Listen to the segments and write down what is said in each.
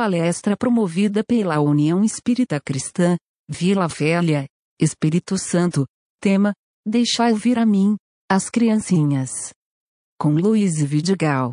palestra promovida pela União Espírita Cristã, Vila Velha, Espírito Santo, tema, Deixai vir a mim, as criancinhas. Com Luiz Vidigal.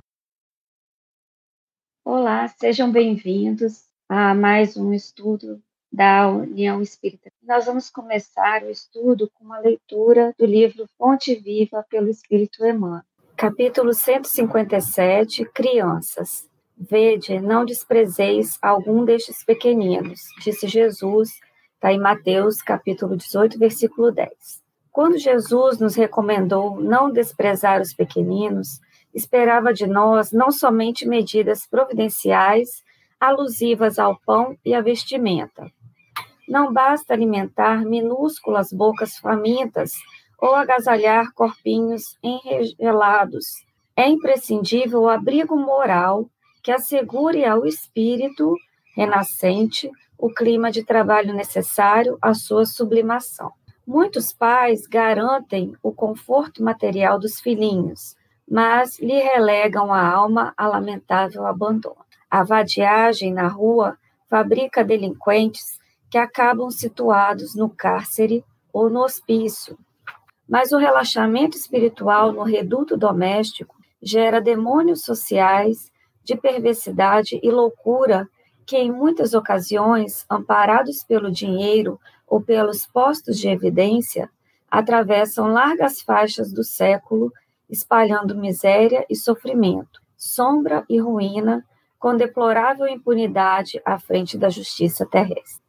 Olá, sejam bem-vindos a mais um estudo da União Espírita. Nós vamos começar o estudo com uma leitura do livro Fonte Viva pelo Espírito Emmanuel. Capítulo 157, Crianças. Vede, não desprezeis algum destes pequeninos, disse Jesus, está em Mateus, capítulo 18, versículo 10. Quando Jesus nos recomendou não desprezar os pequeninos, esperava de nós não somente medidas providenciais alusivas ao pão e à vestimenta. Não basta alimentar minúsculas bocas famintas ou agasalhar corpinhos enregelados. É imprescindível o abrigo moral que assegure ao espírito renascente o clima de trabalho necessário à sua sublimação. Muitos pais garantem o conforto material dos filhinhos, mas lhe relegam a alma a lamentável abandono. A vadiagem na rua fabrica delinquentes que acabam situados no cárcere ou no hospício. Mas o relaxamento espiritual no reduto doméstico gera demônios sociais de perversidade e loucura que, em muitas ocasiões, amparados pelo dinheiro ou pelos postos de evidência, atravessam largas faixas do século, espalhando miséria e sofrimento, sombra e ruína, com deplorável impunidade à frente da justiça terrestre.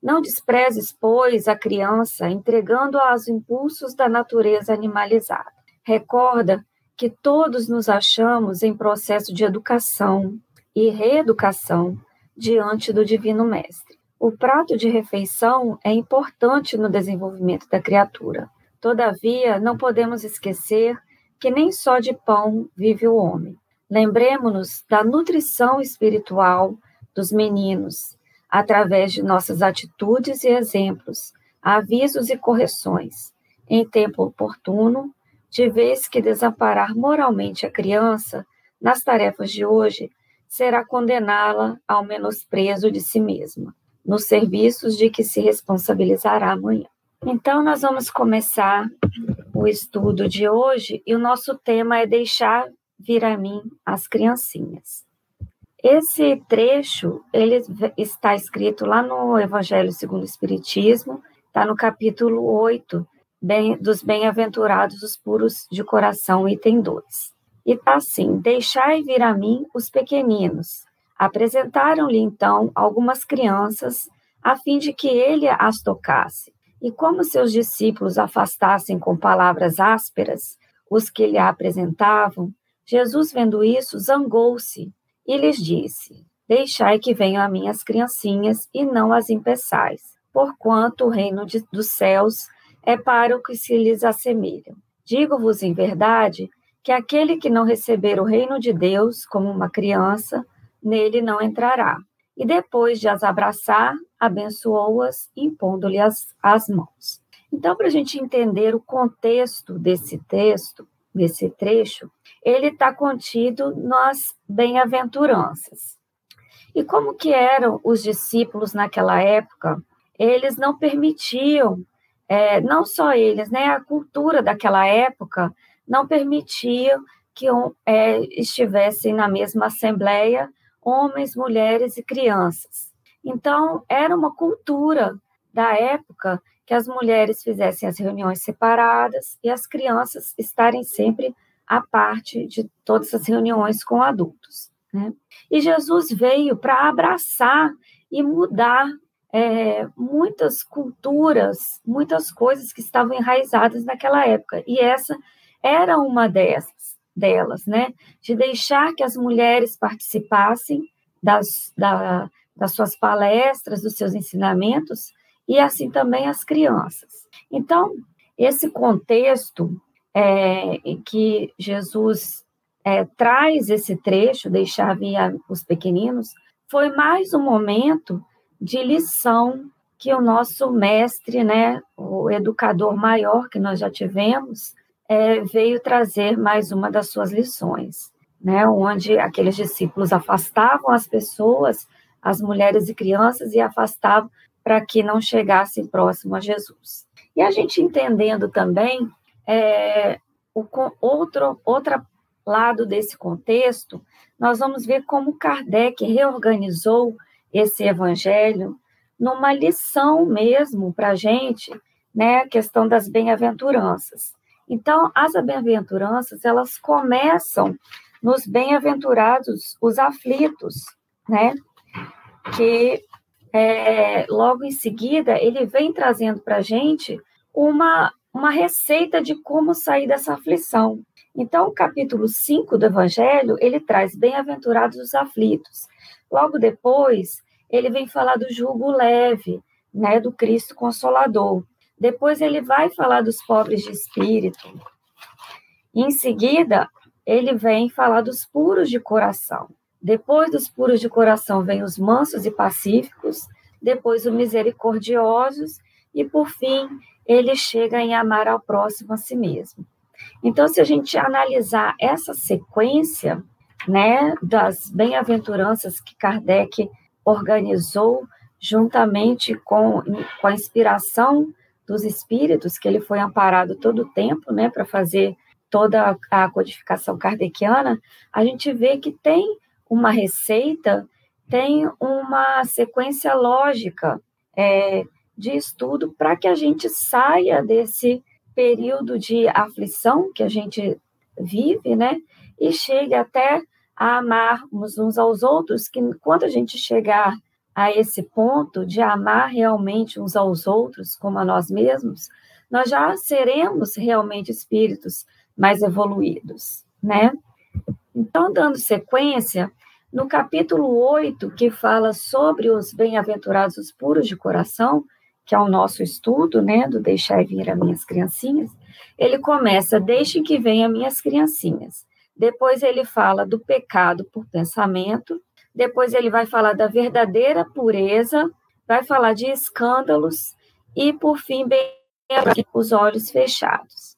Não desprezes, pois, a criança, entregando-a aos impulsos da natureza animalizada. Recorda que todos nos achamos em processo de educação e reeducação diante do Divino Mestre. O prato de refeição é importante no desenvolvimento da criatura. Todavia, não podemos esquecer que nem só de pão vive o homem. Lembremos-nos da nutrição espiritual dos meninos, através de nossas atitudes e exemplos, avisos e correções, em tempo oportuno, de vez que desamparar moralmente a criança nas tarefas de hoje será condená-la ao menosprezo de si mesma, nos serviços de que se responsabilizará amanhã. Então, nós vamos começar o estudo de hoje e o nosso tema é deixar vir a mim as criancinhas. Esse trecho, ele está escrito lá no Evangelho segundo o Espiritismo, está no capítulo 8, bem, dos bem-aventurados os puros de coração, item 2. E está assim: Deixai vir a mim os pequeninos. Apresentaram-lhe então algumas crianças, a fim de que ele as tocasse. E como seus discípulos afastassem com palavras ásperas os que lhe apresentavam, Jesus, vendo isso, zangou-se e lhes disse: Deixai que venham a mim as criancinhas e não as impeçais, porquanto o reino de, dos céus é para o que se lhes assemelham. Digo-vos em verdade que aquele que não receber o reino de Deus como uma criança, nele não entrará. E depois de as abraçar, abençoou-as, impondo-lhe as, as mãos. Então, para a gente entender o contexto desse texto, desse trecho, ele está contido nas bem-aventuranças. E como que eram os discípulos naquela época? Eles não permitiam é, não só eles, né, a cultura daquela época não permitia que é, estivessem na mesma assembleia homens, mulheres e crianças. Então, era uma cultura da época que as mulheres fizessem as reuniões separadas e as crianças estarem sempre à parte de todas as reuniões com adultos. Né? E Jesus veio para abraçar e mudar é, muitas culturas, muitas coisas que estavam enraizadas naquela época. E essa era uma dessas, delas, né? De deixar que as mulheres participassem das, da, das suas palestras, dos seus ensinamentos, e assim também as crianças. Então, esse contexto é, em que Jesus é, traz esse trecho, deixar vir os pequeninos, foi mais um momento de lição que o nosso mestre, né, o educador maior que nós já tivemos, é, veio trazer mais uma das suas lições, né, onde aqueles discípulos afastavam as pessoas as mulheres e crianças e afastavam para que não chegassem próximo a Jesus. E a gente entendendo também é, o outro outra lado desse contexto, nós vamos ver como Kardec reorganizou esse evangelho numa lição mesmo para a gente, né, a questão das bem-aventuranças. Então, as bem-aventuranças, elas começam nos bem-aventurados, os aflitos, né, que é, logo em seguida ele vem trazendo para a gente uma, uma receita de como sair dessa aflição. Então, o capítulo 5 do Evangelho, ele traz bem-aventurados os aflitos. Logo depois, ele vem falar do jugo leve, né, do Cristo Consolador. Depois ele vai falar dos pobres de espírito. Em seguida, ele vem falar dos puros de coração. Depois dos puros de coração vem os mansos e pacíficos, depois os misericordiosos e por fim ele chega em amar ao próximo a si mesmo. Então, se a gente analisar essa sequência, né, das bem-aventuranças que Kardec organizou juntamente com, com a inspiração dos espíritos, que ele foi amparado todo o tempo, né, para fazer toda a codificação kardeciana, a gente vê que tem uma receita, tem uma sequência lógica é, de estudo para que a gente saia desse período de aflição que a gente vive, né, e chegue até a amarmos uns aos outros, que quando a gente chegar a esse ponto de amar realmente uns aos outros como a nós mesmos, nós já seremos realmente espíritos mais evoluídos, né? Então, dando sequência, no capítulo 8, que fala sobre os bem-aventurados os puros de coração, que é o nosso estudo, né, do deixar vir as minhas criancinhas, ele começa, deixem que venham minhas criancinhas. Depois ele fala do pecado por pensamento. Depois ele vai falar da verdadeira pureza. Vai falar de escândalos. E, por fim, bem os olhos fechados.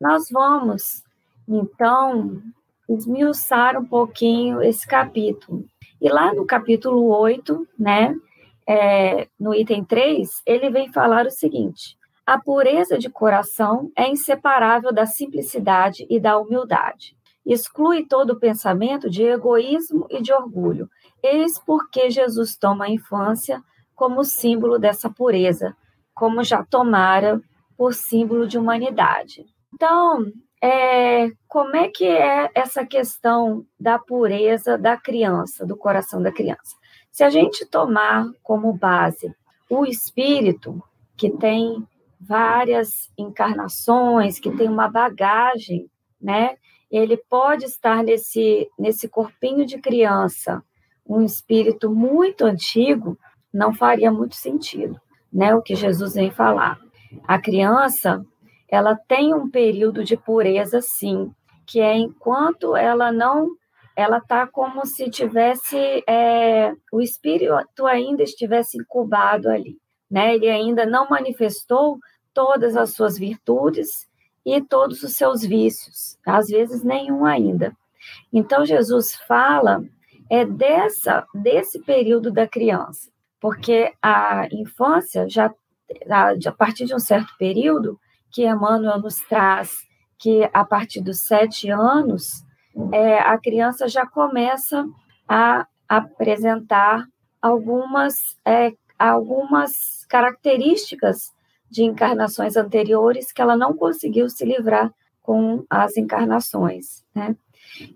Nós vamos, então, esmiuçar um pouquinho esse capítulo. E lá no capítulo 8, né, é, no item 3, ele vem falar o seguinte: a pureza de coração é inseparável da simplicidade e da humildade exclui todo o pensamento de egoísmo e de orgulho. Eis porque Jesus toma a infância como símbolo dessa pureza, como já tomara por símbolo de humanidade. Então, é, como é que é essa questão da pureza da criança, do coração da criança? Se a gente tomar como base o espírito, que tem várias encarnações, que tem uma bagagem, né? Ele pode estar nesse, nesse corpinho de criança, um espírito muito antigo, não faria muito sentido, né? O que Jesus vem falar. A criança, ela tem um período de pureza, sim, que é enquanto ela não, ela está como se tivesse é, o espírito ainda estivesse incubado ali, né? Ele ainda não manifestou todas as suas virtudes e todos os seus vícios, às vezes nenhum ainda. Então Jesus fala é dessa desse período da criança, porque a infância já a partir de um certo período que Emmanuel nos traz que a partir dos sete anos é, a criança já começa a apresentar algumas é, algumas características de encarnações anteriores que ela não conseguiu se livrar com as encarnações, né?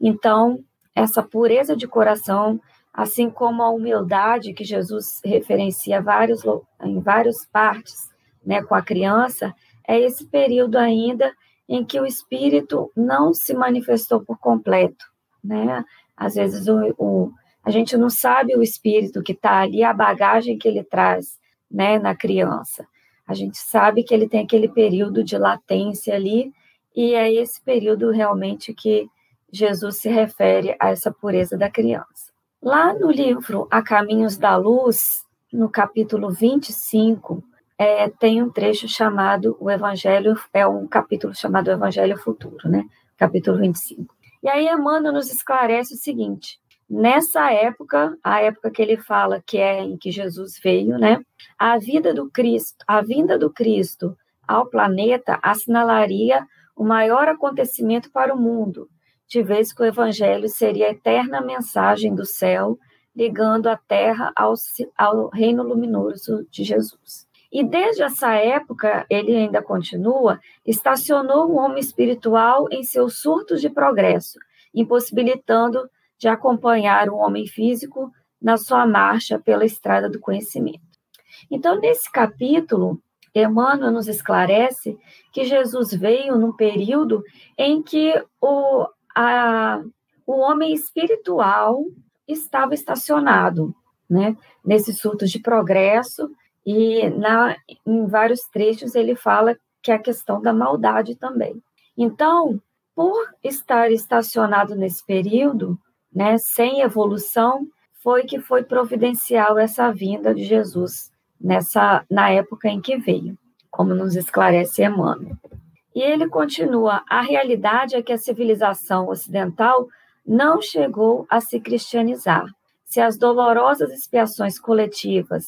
Então, essa pureza de coração, assim como a humildade que Jesus referencia vários, em várias partes, né, com a criança, é esse período ainda em que o espírito não se manifestou por completo, né? Às vezes o, o a gente não sabe o espírito que está ali, a bagagem que ele traz, né, na criança. A gente sabe que ele tem aquele período de latência ali, e é esse período realmente que Jesus se refere a essa pureza da criança. Lá no livro A Caminhos da Luz, no capítulo 25, é, tem um trecho chamado o Evangelho, é um capítulo chamado Evangelho Futuro, né? Capítulo 25. E aí Emmanuel nos esclarece o seguinte: nessa época, a época que ele fala que é em que Jesus veio, né? A vida do Cristo, a vinda do Cristo ao planeta assinalaria o maior acontecimento para o mundo, de vez que o evangelho seria a eterna mensagem do céu ligando a terra ao, ao reino luminoso de Jesus. E desde essa época, ele ainda continua, estacionou o homem espiritual em seus surtos de progresso, impossibilitando de acompanhar o homem físico na sua marcha pela estrada do conhecimento. Então, nesse capítulo, Emmanuel nos esclarece que Jesus veio num período em que o, a, o homem espiritual estava estacionado, né? Nesse surto de progresso e na, em vários trechos ele fala que é a questão da maldade também. Então, por estar estacionado nesse período, né, sem evolução, foi que foi providencial essa vinda de Jesus nessa na época em que veio, como nos esclarece Emmanuel. E ele continua: a realidade é que a civilização ocidental não chegou a se cristianizar. Se as dolorosas expiações coletivas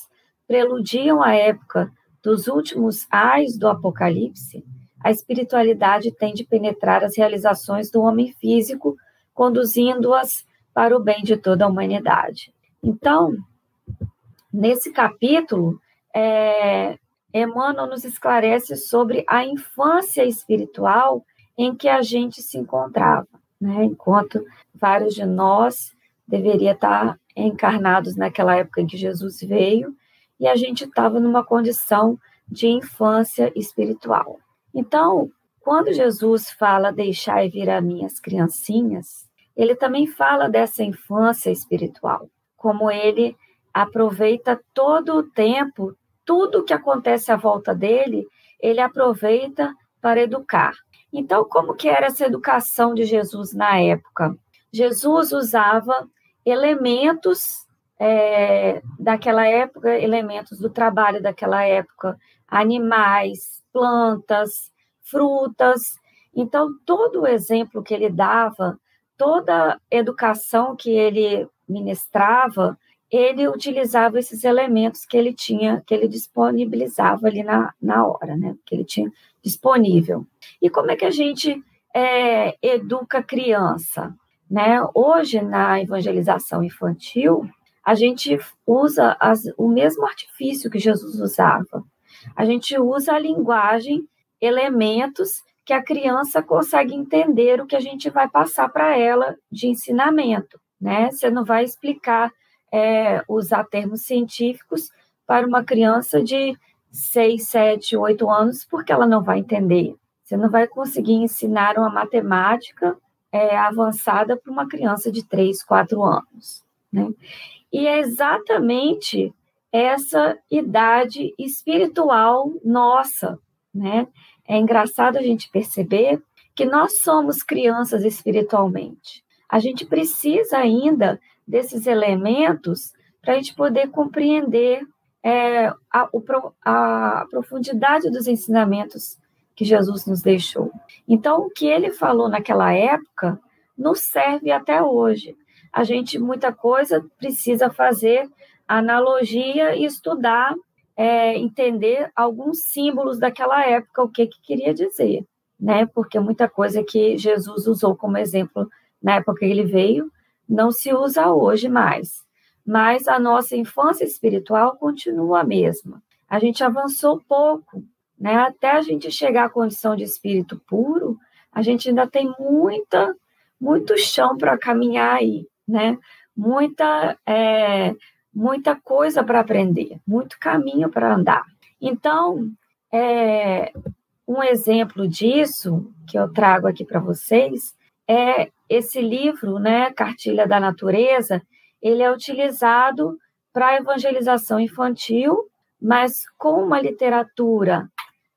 preludiam a época dos últimos ais do Apocalipse, a espiritualidade tem de penetrar as realizações do homem físico, conduzindo-as para o bem de toda a humanidade. Então, nesse capítulo, é, Emmanuel nos esclarece sobre a infância espiritual em que a gente se encontrava né? enquanto vários de nós deveria estar encarnados naquela época em que Jesus veio, e a gente estava numa condição de infância espiritual. Então, quando Jesus fala deixai vir a minhas criancinhas, ele também fala dessa infância espiritual, como ele aproveita todo o tempo, tudo que acontece à volta dele, ele aproveita para educar. Então, como que era essa educação de Jesus na época? Jesus usava elementos é, daquela época, elementos do trabalho daquela época, animais, plantas, frutas. Então, todo o exemplo que ele dava, toda educação que ele ministrava, ele utilizava esses elementos que ele tinha, que ele disponibilizava ali na, na hora, né? Que ele tinha disponível. E como é que a gente é, educa criança? Né? Hoje, na evangelização infantil, a gente usa as, o mesmo artifício que Jesus usava. A gente usa a linguagem, elementos que a criança consegue entender o que a gente vai passar para ela de ensinamento. Né? Você não vai explicar, é, usar termos científicos para uma criança de seis, sete, oito anos, porque ela não vai entender. Você não vai conseguir ensinar uma matemática é, avançada para uma criança de três, quatro anos. Né? E é exatamente essa idade espiritual nossa. Né? É engraçado a gente perceber que nós somos crianças espiritualmente. A gente precisa ainda desses elementos para a gente poder compreender é, a, a profundidade dos ensinamentos que Jesus nos deixou. Então, o que ele falou naquela época nos serve até hoje. A gente, muita coisa, precisa fazer analogia e estudar, é, entender alguns símbolos daquela época, o que, que queria dizer, né? Porque muita coisa que Jesus usou como exemplo na época que ele veio, não se usa hoje mais mas a nossa infância espiritual continua a mesma. A gente avançou pouco, né? Até a gente chegar à condição de espírito puro, a gente ainda tem muita, muito chão para caminhar aí, né? Muita, é, muita coisa para aprender, muito caminho para andar. Então, é, um exemplo disso que eu trago aqui para vocês é esse livro, né, Cartilha da Natureza, ele é utilizado para evangelização infantil, mas com uma literatura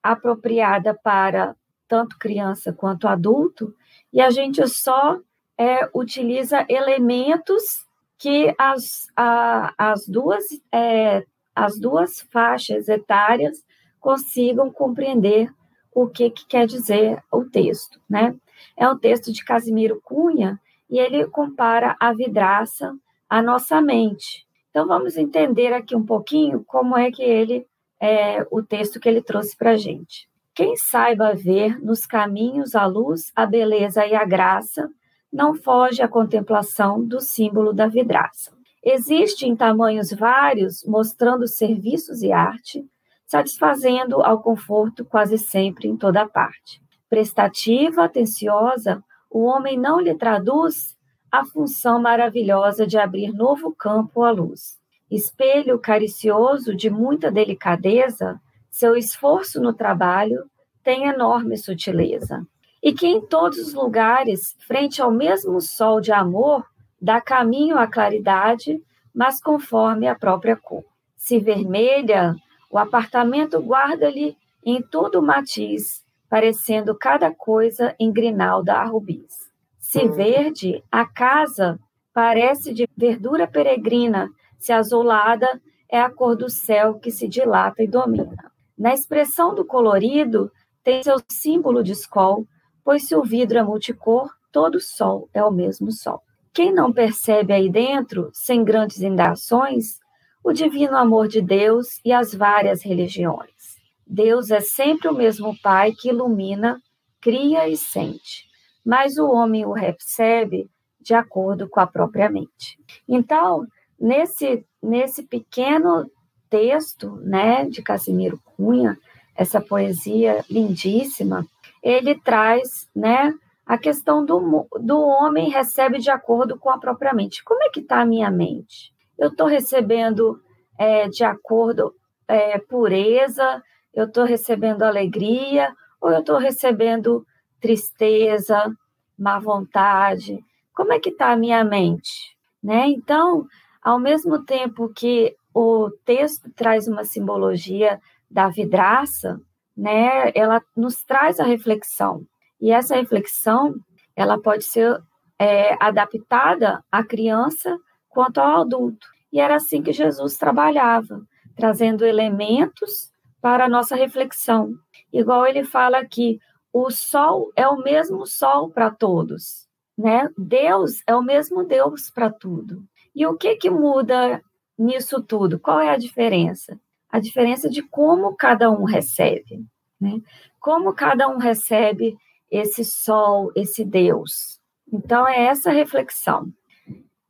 apropriada para tanto criança quanto adulto, e a gente só é, utiliza elementos que as, a, as, duas, é, as duas faixas etárias consigam compreender o que, que quer dizer o texto. Né? É um texto de Casimiro Cunha, e ele compara a vidraça à nossa mente. Então vamos entender aqui um pouquinho como é que ele é o texto que ele trouxe para a gente. Quem saiba ver nos caminhos a luz, a beleza e a graça, não foge à contemplação do símbolo da vidraça. Existe em tamanhos vários, mostrando serviços e arte, satisfazendo ao conforto quase sempre em toda parte. Prestativa, atenciosa, o homem não lhe traduz a função maravilhosa de abrir novo campo à luz. Espelho caricioso de muita delicadeza, seu esforço no trabalho tem enorme sutileza. E que em todos os lugares, frente ao mesmo sol de amor, dá caminho à claridade, mas conforme a própria cor. Se vermelha, o apartamento guarda-lhe em todo o matiz, parecendo cada coisa em grinalda a rubis. Se verde, a casa parece de verdura peregrina, se azulada, é a cor do céu que se dilata e domina. Na expressão do colorido, tem seu símbolo de escol, pois se o vidro é multicor, todo sol é o mesmo sol. Quem não percebe aí dentro, sem grandes indagações, o divino amor de Deus e as várias religiões? Deus é sempre o mesmo Pai que ilumina, cria e sente, mas o homem o recebe de acordo com a própria mente. Então, nesse, nesse pequeno texto né, de Casimiro Cunha, essa poesia lindíssima, ele traz né, a questão do, do homem recebe de acordo com a própria mente. Como é que está a minha mente? Eu estou recebendo é, de acordo é, pureza, eu estou recebendo alegria ou eu estou recebendo tristeza, má vontade? Como é que está a minha mente? Né? Então, ao mesmo tempo que o texto traz uma simbologia da vidraça, né, ela nos traz a reflexão. E essa reflexão, ela pode ser é, adaptada à criança quanto ao adulto. E era assim que Jesus trabalhava, trazendo elementos para a nossa reflexão. Igual ele fala aqui, o sol é o mesmo sol para todos, né? Deus é o mesmo Deus para tudo. E o que que muda nisso tudo? Qual é a diferença? A diferença de como cada um recebe, né? Como cada um recebe esse sol, esse Deus. Então, é essa reflexão.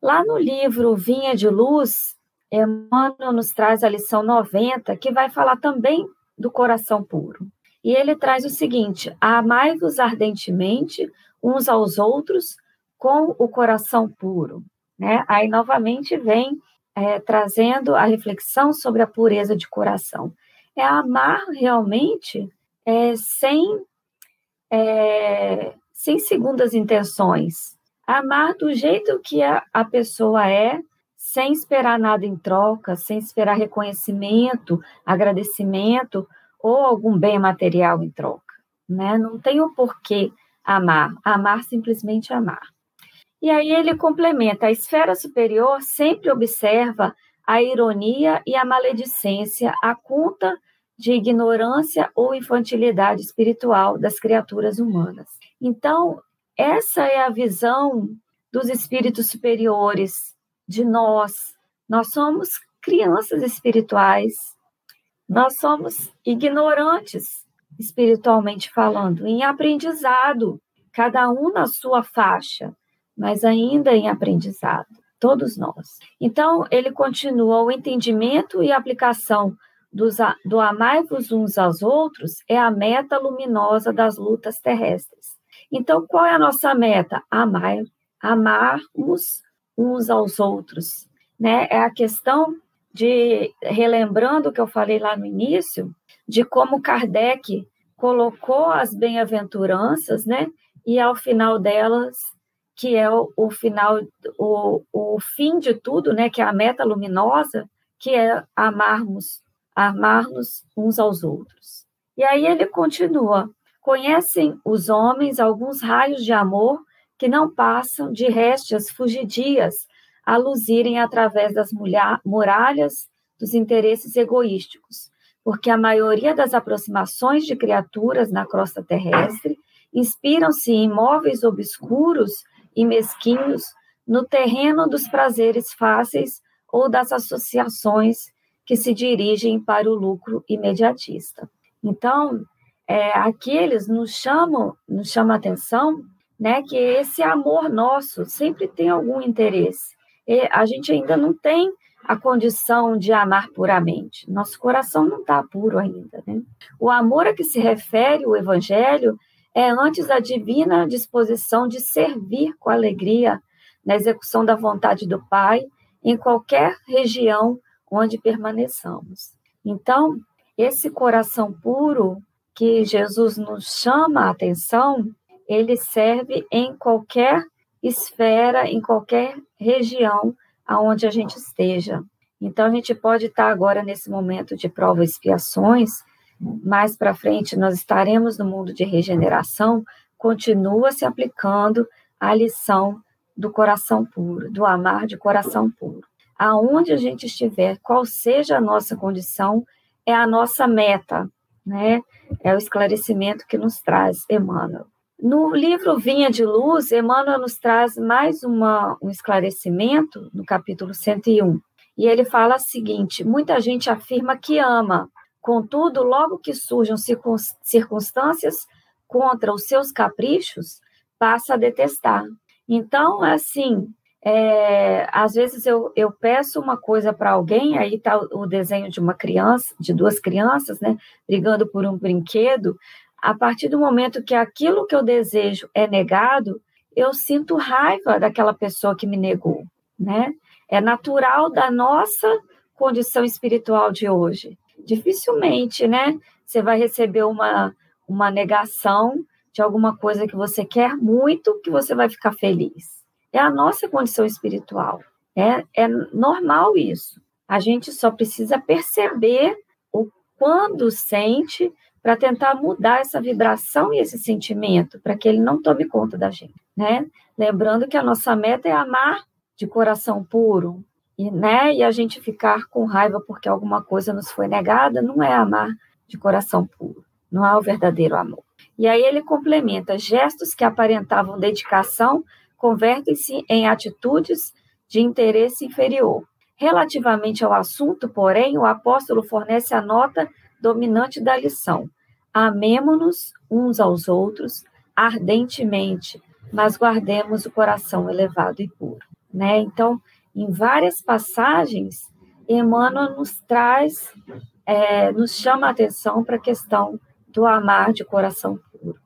Lá no livro Vinha de Luz, Emmanuel nos traz a lição 90, que vai falar também do coração puro. E ele traz o seguinte: amai-vos ardentemente uns aos outros com o coração puro. Né? Aí, novamente, vem é, trazendo a reflexão sobre a pureza de coração. É amar realmente é, sem é, sem segundas intenções. Amar do jeito que a, a pessoa é, sem esperar nada em troca, sem esperar reconhecimento, agradecimento ou algum bem material em troca. Né? Não tem o porquê amar, amar simplesmente amar. E aí ele complementa: a esfera superior sempre observa a ironia e a maledicência a conta de ignorância ou infantilidade espiritual das criaturas humanas. Então, essa é a visão dos espíritos superiores de nós. Nós somos crianças espirituais. Nós somos ignorantes espiritualmente falando, em aprendizado, cada um na sua faixa, mas ainda em aprendizado, todos nós. Então, ele continua o entendimento e aplicação dos, do amai-vos uns aos outros é a meta luminosa das lutas terrestres. Então, qual é a nossa meta? Amar, amarmos uns aos outros. Né? É a questão de, relembrando o que eu falei lá no início, de como Kardec colocou as bem-aventuranças, né? E ao final delas, que é o, o final, o, o fim de tudo, né? Que é a meta luminosa, que é amarmos amar-nos uns aos outros. E aí ele continua: conhecem os homens alguns raios de amor que não passam de réstias fugidias a luzirem através das muralhas dos interesses egoísticos, porque a maioria das aproximações de criaturas na crosta terrestre inspiram-se em móveis obscuros e mesquinhos no terreno dos prazeres fáceis ou das associações que se dirigem para o lucro imediatista. Então, é, aqui eles nos chamam, nos chamam a atenção, né, que esse amor nosso sempre tem algum interesse. E a gente ainda não tem a condição de amar puramente. Nosso coração não está puro ainda. Né? O amor a que se refere o Evangelho é antes a divina disposição de servir com alegria na execução da vontade do Pai em qualquer região onde permaneçamos. Então, esse coração puro que Jesus nos chama a atenção, ele serve em qualquer esfera, em qualquer região aonde a gente esteja. Então, a gente pode estar agora nesse momento de prova e expiações, mais para frente nós estaremos no mundo de regeneração, continua se aplicando a lição do coração puro, do amar de coração puro. Aonde a gente estiver, qual seja a nossa condição, é a nossa meta, né? É o esclarecimento que nos traz Emmanuel. No livro Vinha de Luz, Emmanuel nos traz mais uma, um esclarecimento no capítulo 101. E ele fala o seguinte: muita gente afirma que ama, contudo, logo que surjam circunstâncias contra os seus caprichos, passa a detestar. Então, assim, é, às vezes eu, eu peço uma coisa para alguém, aí está o desenho de uma criança, de duas crianças, né, brigando por um brinquedo a partir do momento que aquilo que eu desejo é negado, eu sinto raiva daquela pessoa que me negou, né? É natural da nossa condição espiritual de hoje. Dificilmente, né? Você vai receber uma, uma negação de alguma coisa que você quer muito, que você vai ficar feliz. É a nossa condição espiritual. É, é normal isso. A gente só precisa perceber o quando sente para tentar mudar essa vibração e esse sentimento, para que ele não tome conta da gente, né? Lembrando que a nossa meta é amar de coração puro, e, né? E a gente ficar com raiva porque alguma coisa nos foi negada, não é amar de coração puro, não é o verdadeiro amor. E aí ele complementa: gestos que aparentavam dedicação convertem-se em atitudes de interesse inferior. Relativamente ao assunto, porém, o apóstolo fornece a nota dominante da lição. Amemo-nos uns aos outros ardentemente, mas guardemos o coração elevado e puro. Né? Então, em várias passagens, Emmanuel nos traz, é, nos chama a atenção para a questão do amar de coração puro.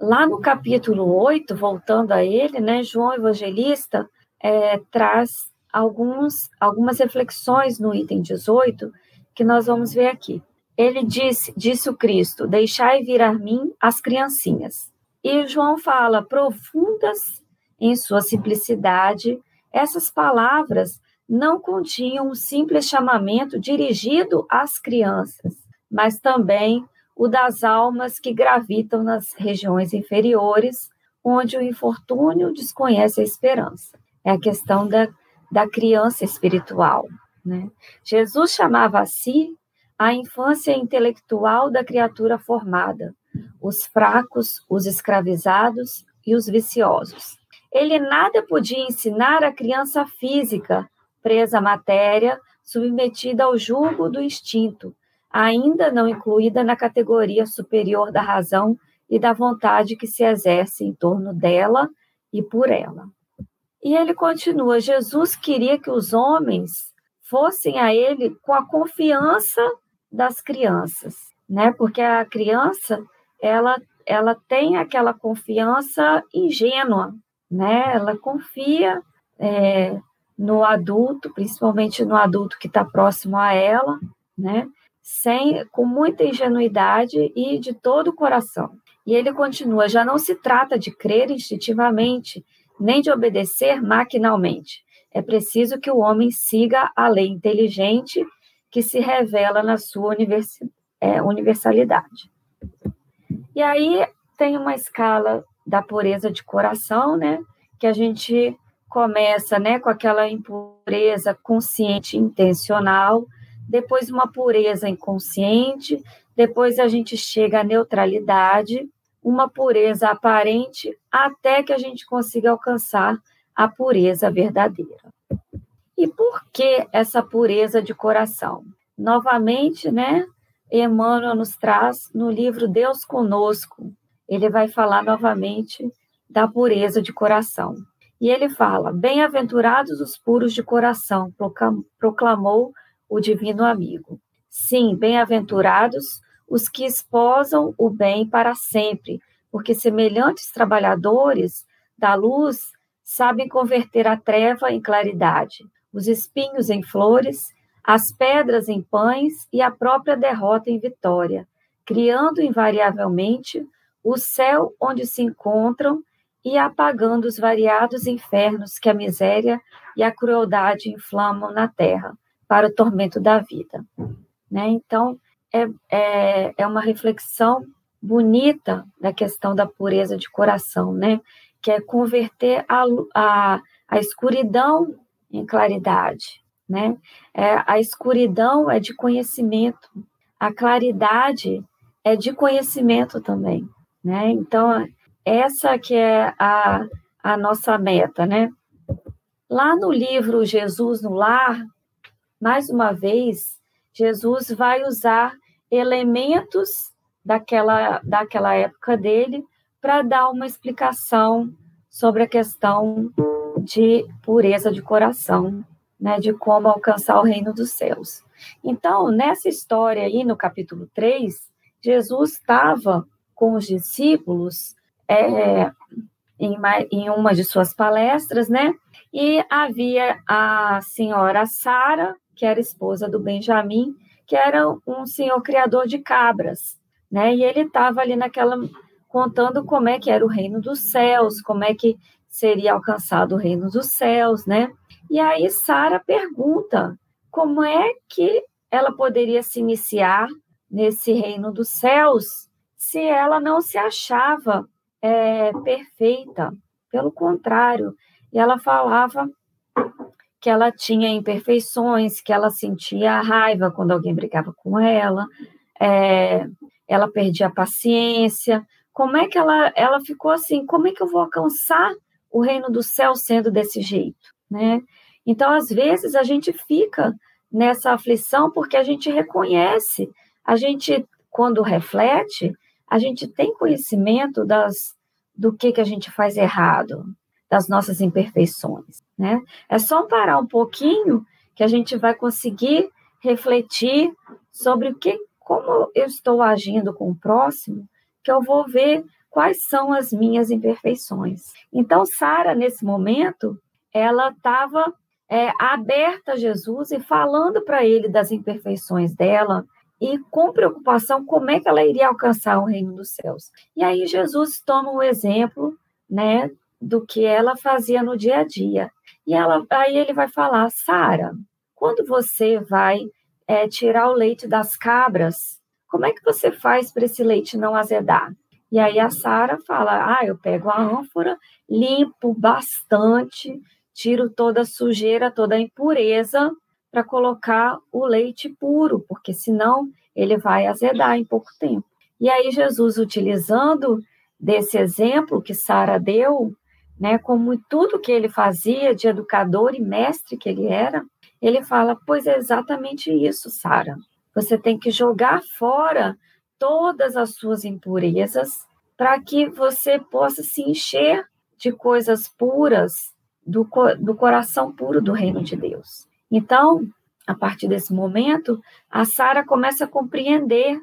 Lá no capítulo 8, voltando a ele, né, João Evangelista é, traz alguns, algumas reflexões no item 18 que nós vamos ver aqui. Ele disse, disse o Cristo: Deixai vir a mim as criancinhas. E João fala, profundas em sua simplicidade, essas palavras não continham um simples chamamento dirigido às crianças, mas também o das almas que gravitam nas regiões inferiores, onde o infortúnio desconhece a esperança. É a questão da, da criança espiritual. Né? Jesus chamava a si a infância intelectual da criatura formada, os fracos, os escravizados e os viciosos. Ele nada podia ensinar à criança física, presa à matéria, submetida ao jugo do instinto, ainda não incluída na categoria superior da razão e da vontade que se exerce em torno dela e por ela. E ele continua: Jesus queria que os homens fossem a ele com a confiança das crianças, né? Porque a criança, ela, ela tem aquela confiança ingênua, né? Ela confia é, no adulto, principalmente no adulto que está próximo a ela, né? Sem, com muita ingenuidade e de todo o coração. E ele continua: já não se trata de crer instintivamente, nem de obedecer maquinalmente. É preciso que o homem siga a lei inteligente que se revela na sua é, universalidade. E aí tem uma escala da pureza de coração, né? Que a gente começa, né, com aquela impureza consciente intencional, depois uma pureza inconsciente, depois a gente chega à neutralidade, uma pureza aparente até que a gente consiga alcançar a pureza verdadeira. E por que essa pureza de coração? Novamente, né? Emmanuel nos traz no livro Deus Conosco, ele vai falar novamente da pureza de coração. E ele fala: Bem-aventurados os puros de coração, proclamou o divino amigo. Sim, bem-aventurados os que esposam o bem para sempre, porque semelhantes trabalhadores da luz sabem converter a treva em claridade, os espinhos em flores, as pedras em pães e a própria derrota em vitória, criando invariavelmente o céu onde se encontram e apagando os variados infernos que a miséria e a crueldade inflamam na terra para o tormento da vida. Né? Então, é, é, é uma reflexão bonita da questão da pureza de coração, né? que é converter a, a, a escuridão em claridade. Né? É, a escuridão é de conhecimento, a claridade é de conhecimento também. Né? Então, essa que é a, a nossa meta. Né? Lá no livro Jesus no Lar, mais uma vez, Jesus vai usar elementos daquela, daquela época dele para dar uma explicação sobre a questão de pureza de coração, né, de como alcançar o reino dos céus. Então, nessa história aí, no capítulo 3, Jesus estava com os discípulos é, em, em uma de suas palestras, né? E havia a senhora Sara, que era esposa do Benjamim, que era um senhor criador de cabras, né? E ele estava ali naquela contando como é que era o reino dos céus, como é que seria alcançado o reino dos céus, né? E aí Sara pergunta como é que ela poderia se iniciar nesse reino dos céus se ela não se achava é, perfeita. Pelo contrário, ela falava que ela tinha imperfeições, que ela sentia raiva quando alguém brigava com ela, é, ela perdia a paciência. Como é que ela, ela ficou assim? Como é que eu vou alcançar o reino do céu sendo desse jeito, né? Então, às vezes, a gente fica nessa aflição porque a gente reconhece, a gente, quando reflete, a gente tem conhecimento das, do que, que a gente faz errado, das nossas imperfeições, né? É só parar um pouquinho que a gente vai conseguir refletir sobre o que, como eu estou agindo com o próximo, que eu vou ver quais são as minhas imperfeições. Então, Sara, nesse momento, ela estava é, aberta a Jesus e falando para ele das imperfeições dela, e com preocupação como é que ela iria alcançar o reino dos céus. E aí Jesus toma o exemplo, né, do que ela fazia no dia a dia. E ela, aí ele vai falar, Sara, quando você vai é, tirar o leite das cabras, como é que você faz para esse leite não azedar? E aí a Sara fala, ah, eu pego a ânfora, limpo bastante, tiro toda a sujeira, toda a impureza, para colocar o leite puro, porque senão ele vai azedar em pouco tempo. E aí Jesus, utilizando desse exemplo que Sara deu, né, como tudo que ele fazia de educador e mestre que ele era, ele fala: "Pois é exatamente isso, Sara. Você tem que jogar fora todas as suas impurezas para que você possa se encher de coisas puras do, do coração puro do reino de Deus. Então, a partir desse momento, a Sara começa a compreender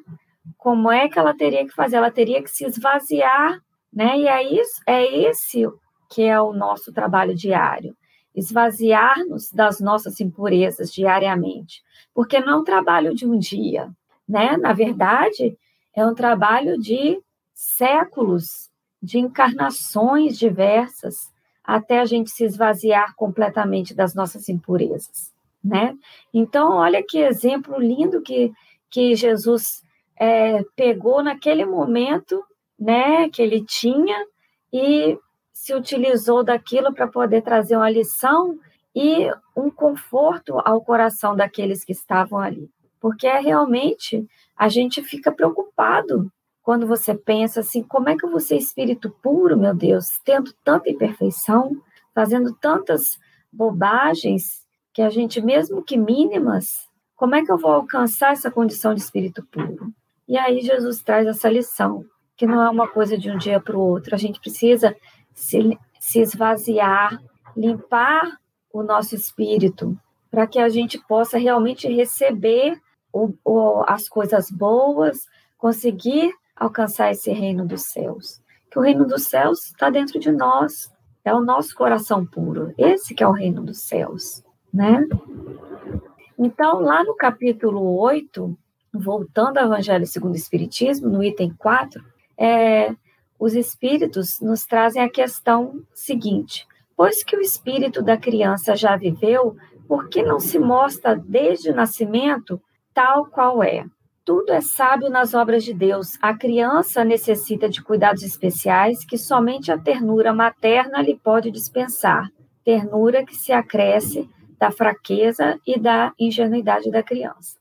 como é que ela teria que fazer, ela teria que se esvaziar, né? E é, isso, é esse que é o nosso trabalho diário, esvaziar-nos das nossas impurezas diariamente, porque não é um trabalho de um dia, né? Na verdade, é um trabalho de séculos, de encarnações diversas, até a gente se esvaziar completamente das nossas impurezas, né? Então, olha que exemplo lindo que, que Jesus é, pegou naquele momento, né, que ele tinha e se utilizou daquilo para poder trazer uma lição e um conforto ao coração daqueles que estavam ali. Porque é realmente a gente fica preocupado quando você pensa assim, como é que eu vou ser espírito puro, meu Deus, tendo tanta imperfeição, fazendo tantas bobagens que a gente, mesmo que mínimas, como é que eu vou alcançar essa condição de espírito puro? E aí Jesus traz essa lição, que não é uma coisa de um dia para o outro, a gente precisa se, se esvaziar, limpar o nosso espírito, para que a gente possa realmente receber o, o, as coisas boas, conseguir alcançar esse reino dos céus. Que o reino dos céus está dentro de nós, é o nosso coração puro. Esse que é o reino dos céus, né? Então, lá no capítulo 8, voltando ao Evangelho segundo o Espiritismo, no item 4, é, os espíritos nos trazem a questão seguinte: pois que o espírito da criança já viveu, por que não se mostra desde o nascimento tal qual é? Tudo é sábio nas obras de Deus. A criança necessita de cuidados especiais que somente a ternura materna lhe pode dispensar. Ternura que se acresce da fraqueza e da ingenuidade da criança.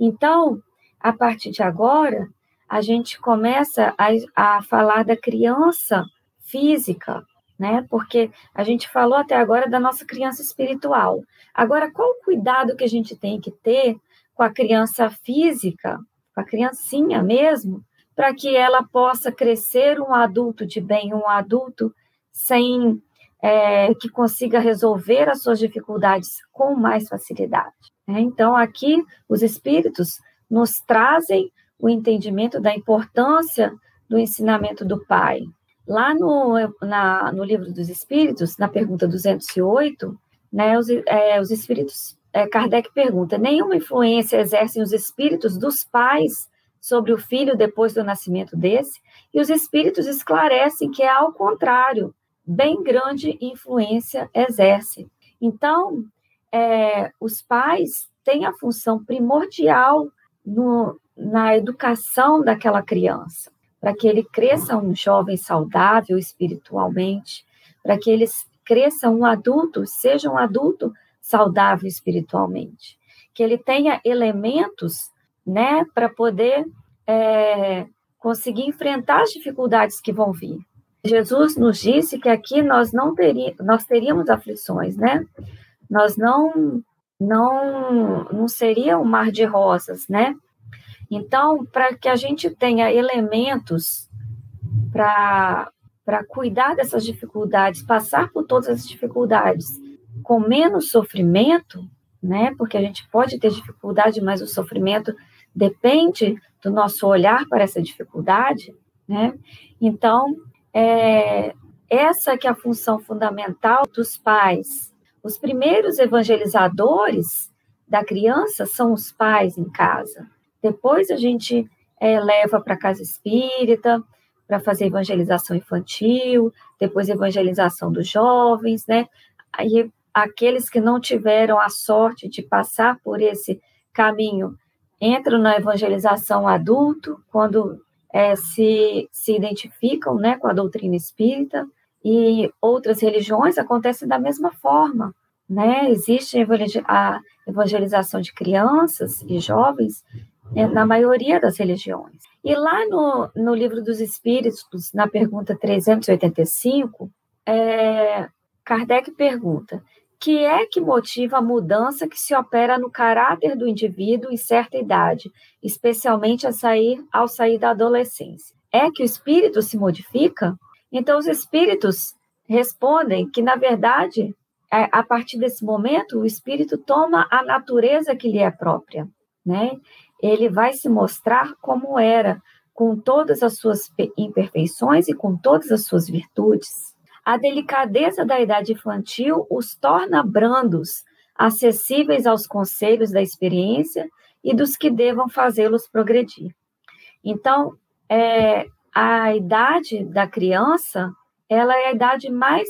Então, a partir de agora, a gente começa a, a falar da criança física, né? Porque a gente falou até agora da nossa criança espiritual. Agora, qual o cuidado que a gente tem que ter com a criança física, com a criancinha mesmo, para que ela possa crescer um adulto de bem, um adulto sem é, que consiga resolver as suas dificuldades com mais facilidade. Né? Então, aqui, os espíritos nos trazem o entendimento da importância do ensinamento do Pai. Lá no, na, no livro dos Espíritos, na pergunta 208, né, os, é, os espíritos é, Kardec pergunta: nenhuma influência exercem os espíritos dos pais sobre o filho depois do nascimento desse? E os espíritos esclarecem que é ao contrário, bem grande influência exerce. Então, é, os pais têm a função primordial no, na educação daquela criança, para que ele cresça um jovem saudável espiritualmente, para que ele cresça um adulto, seja um adulto saudável espiritualmente, que ele tenha elementos, né, para poder é, conseguir enfrentar as dificuldades que vão vir. Jesus nos disse que aqui nós não teríamos, nós teríamos aflições, né? Nós não não não seria um mar de rosas, né? Então, para que a gente tenha elementos para para cuidar dessas dificuldades, passar por todas as dificuldades com menos sofrimento, né? Porque a gente pode ter dificuldade, mas o sofrimento depende do nosso olhar para essa dificuldade, né? Então, é, essa que é a função fundamental dos pais. Os primeiros evangelizadores da criança são os pais em casa. Depois a gente é, leva para casa espírita para fazer evangelização infantil, depois evangelização dos jovens, né? Aí aqueles que não tiveram a sorte de passar por esse caminho entram na evangelização adulto, quando é, se, se identificam né, com a doutrina espírita, e outras religiões acontecem da mesma forma. Né? Existe a evangelização de crianças e jovens é, na maioria das religiões. E lá no, no Livro dos Espíritos, na pergunta 385, é, Kardec pergunta: que é que motiva a mudança que se opera no caráter do indivíduo em certa idade, especialmente a sair, ao sair da adolescência? É que o espírito se modifica? Então, os espíritos respondem que, na verdade, é, a partir desse momento, o espírito toma a natureza que lhe é própria, né? Ele vai se mostrar como era, com todas as suas imperfeições e com todas as suas virtudes. A delicadeza da idade infantil os torna brandos, acessíveis aos conselhos da experiência e dos que devam fazê-los progredir. Então, é, a idade da criança, ela é a idade mais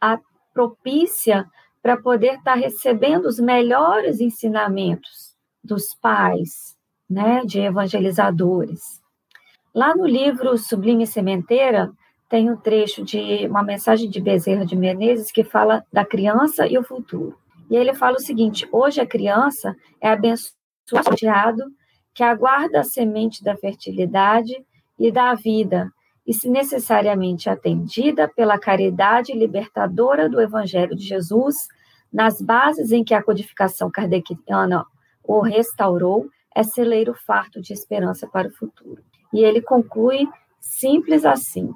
a, propícia para poder estar tá recebendo os melhores ensinamentos dos pais, né, de evangelizadores. Lá no livro Sublime Sementeira, tem um trecho de uma mensagem de Bezerra de Menezes que fala da criança e o futuro. E ele fala o seguinte: hoje a criança é abençoado que aguarda a semente da fertilidade e da vida, e se necessariamente atendida pela caridade libertadora do Evangelho de Jesus, nas bases em que a codificação kardeciana o restaurou, é celeiro farto de esperança para o futuro. E ele conclui simples assim: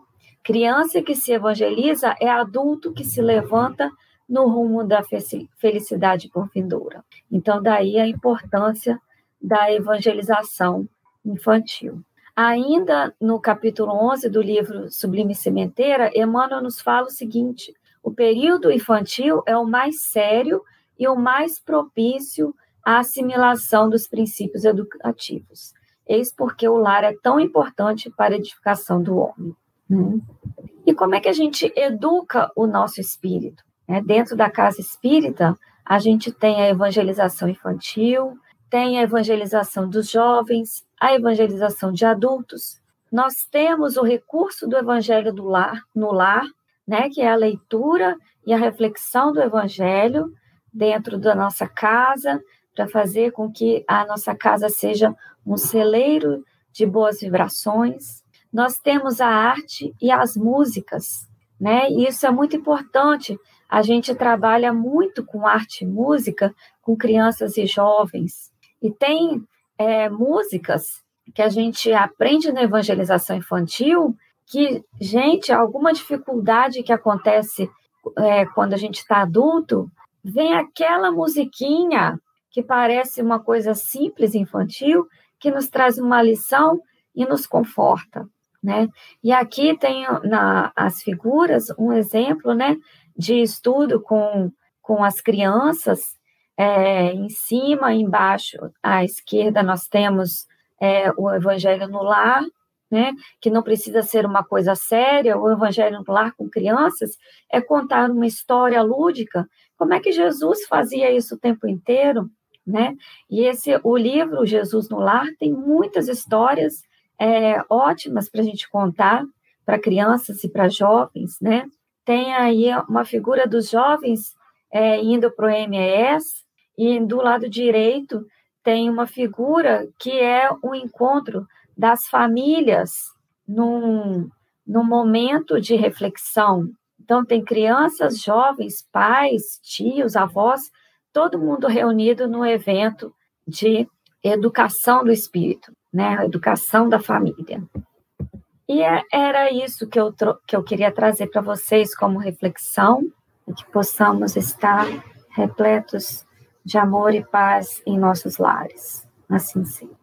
criança que se evangeliza é adulto que se levanta no rumo da felicidade por vindoura. Então, daí a importância da evangelização infantil. Ainda no capítulo 11 do livro Sublime Sementeira, Emmanuel nos fala o seguinte: o período infantil é o mais sério e o mais propício à assimilação dos princípios educativos. Eis porque o lar é tão importante para a edificação do homem. Né? E como é que a gente educa o nosso espírito? É, dentro da casa espírita, a gente tem a evangelização infantil, tem a evangelização dos jovens, a evangelização de adultos. Nós temos o recurso do evangelho do lar, no lar, né, que é a leitura e a reflexão do evangelho dentro da nossa casa, para fazer com que a nossa casa seja um celeiro de boas vibrações. Nós temos a arte e as músicas, né? E isso é muito importante. A gente trabalha muito com arte e música com crianças e jovens. E tem é, músicas que a gente aprende na evangelização infantil que, gente, alguma dificuldade que acontece é, quando a gente está adulto, vem aquela musiquinha que parece uma coisa simples infantil, que nos traz uma lição e nos conforta, né? E aqui tem na, as figuras um exemplo, né, de estudo com, com as crianças é, em cima, embaixo, à esquerda, nós temos é, o Evangelho no Lar, né, que não precisa ser uma coisa séria, o Evangelho no Lar com crianças é contar uma história lúdica. Como é que Jesus fazia isso o tempo inteiro? Né? E esse, o livro Jesus no Lar tem muitas histórias é, ótimas para a gente contar para crianças e para jovens, né? Tem aí uma figura dos jovens é, indo para o MES, e do lado direito tem uma figura que é o encontro das famílias num, num momento de reflexão. Então, tem crianças, jovens, pais, tios, avós, todo mundo reunido no evento de educação do espírito, né? A educação da família. E é, era isso que eu, que eu queria trazer para vocês como reflexão, e que possamos estar repletos de amor e paz em nossos lares. Assim seja.